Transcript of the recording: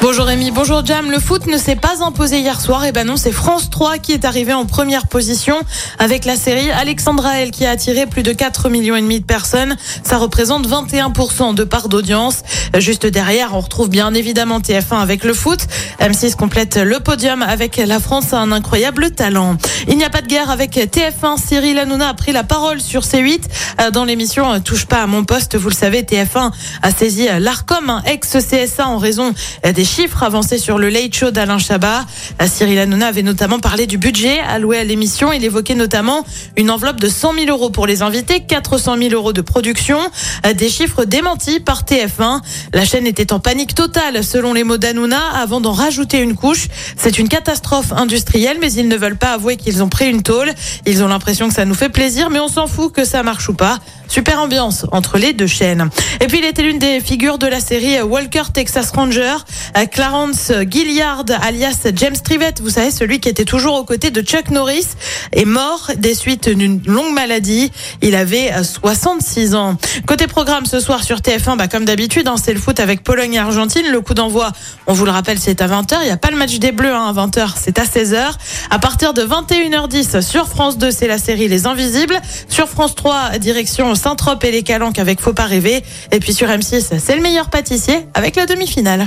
Bonjour Rémi, bonjour Jam. Le foot ne s'est pas imposé hier soir. Et ben non, c'est France 3 qui est arrivé en première position avec la série Alexandra L qui a attiré plus de 4 millions et demi de personnes. Ça représente 21% de part d'audience. Juste derrière, on retrouve bien évidemment TF1 avec le foot. M6 complète le podium avec la France a un incroyable talent. Il n'y a pas de guerre avec TF1. Cyril Hanouna a pris la parole sur C8 euh, dans l'émission euh, Touche pas à mon poste. Vous le savez, TF1 a saisi l'ARCOM, ex-CSA en raison euh, des chiffres avancés sur le late show d'Alain Chabat. Cyril Hanouna avait notamment parlé du budget alloué à l'émission. Il évoquait notamment une enveloppe de 100 000 euros pour les invités, 400 000 euros de production, des chiffres démentis par TF1. La chaîne était en panique totale, selon les mots d'Hanouna, avant d'en rajouter une couche. C'est une catastrophe industrielle, mais ils ne veulent pas avouer qu'ils ont pris une tôle. Ils ont l'impression que ça nous fait plaisir, mais on s'en fout que ça marche ou pas. Super ambiance entre les deux chaînes. Et puis il était l'une des figures de la série Walker Texas Ranger. Clarence Gilliard, alias James Trivett, vous savez, celui qui était toujours aux côtés de Chuck Norris, est mort des suites d'une longue maladie. Il avait 66 ans. Côté programme ce soir sur TF1, bah, comme d'habitude, hein, c'est le foot avec Pologne et Argentine. Le coup d'envoi, on vous le rappelle, c'est à 20h. Il n'y a pas le match des Bleus hein, à 20h, c'est à 16h. À partir de 21h10 sur France 2, c'est la série Les Invisibles. Sur France 3, direction Saint-Trope et les Calanques avec Faut pas rêver. Et puis sur M6, c'est le meilleur pâtissier avec la demi-finale.